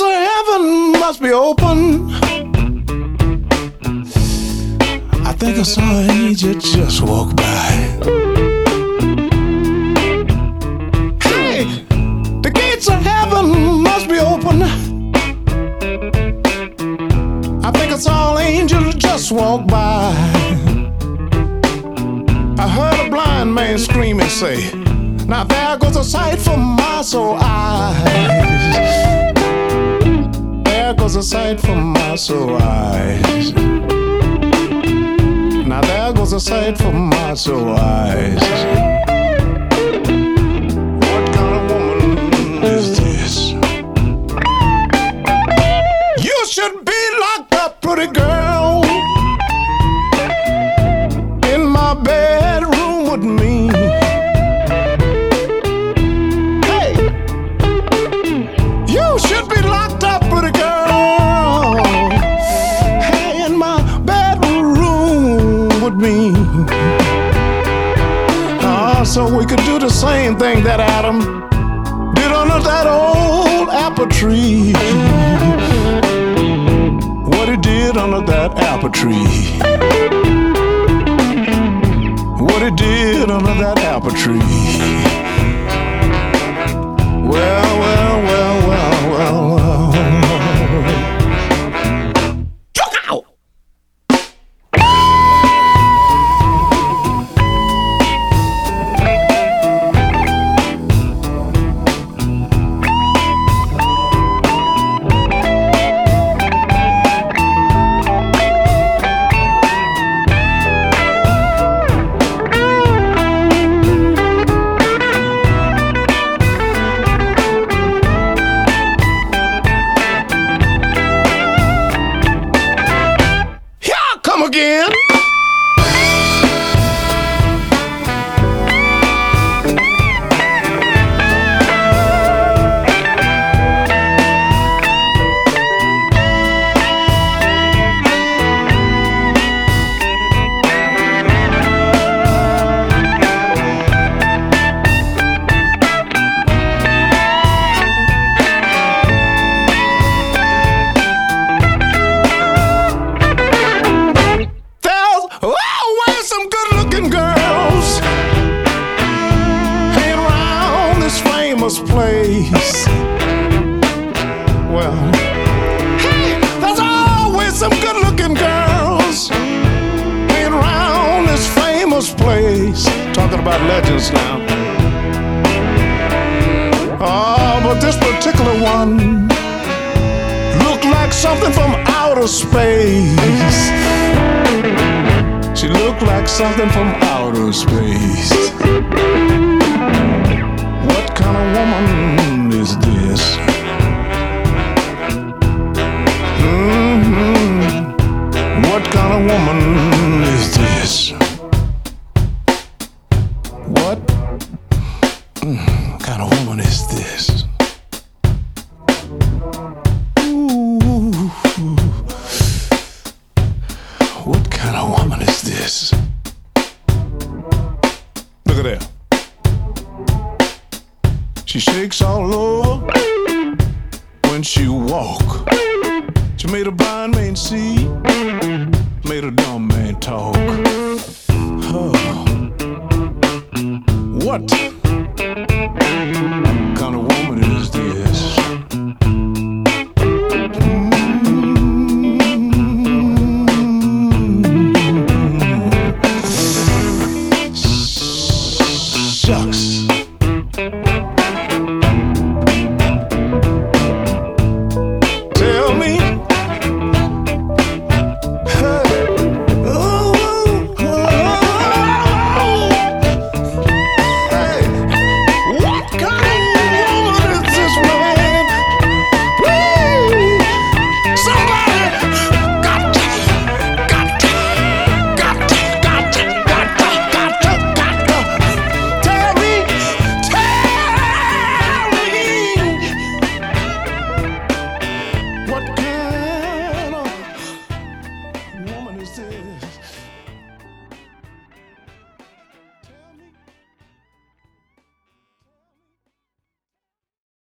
must be open. I think I saw an angel just walk by. Hey, the gates of heaven must be open. I think I saw an angel just walk by. I heard a blind man scream and say, Now there goes a sight for my soul eyes. A sight for my soul eyes. Now there goes a sight for my soul eyes. What kind of woman is this? You should be locked up, pretty girl, in my bedroom with me. Hey, you should be locked up, pretty girl, we could do the same thing that Adam did under that old apple tree what he did under that apple tree. What he did under that apple tree. Well, place. Well, hey, there's always some good looking girls hanging around this famous place. Talking about legends now. Oh, but this particular one looked like something from outer space. She looked like something from outer space. What kind of woman is this? hmm What kind of woman is this? What kind of woman is this? What kind of woman is this? Look at that. She shakes all over when she walk. She made a blind man see, made a dumb man talk. Huh. What kind of woman is this? Mm-hmm.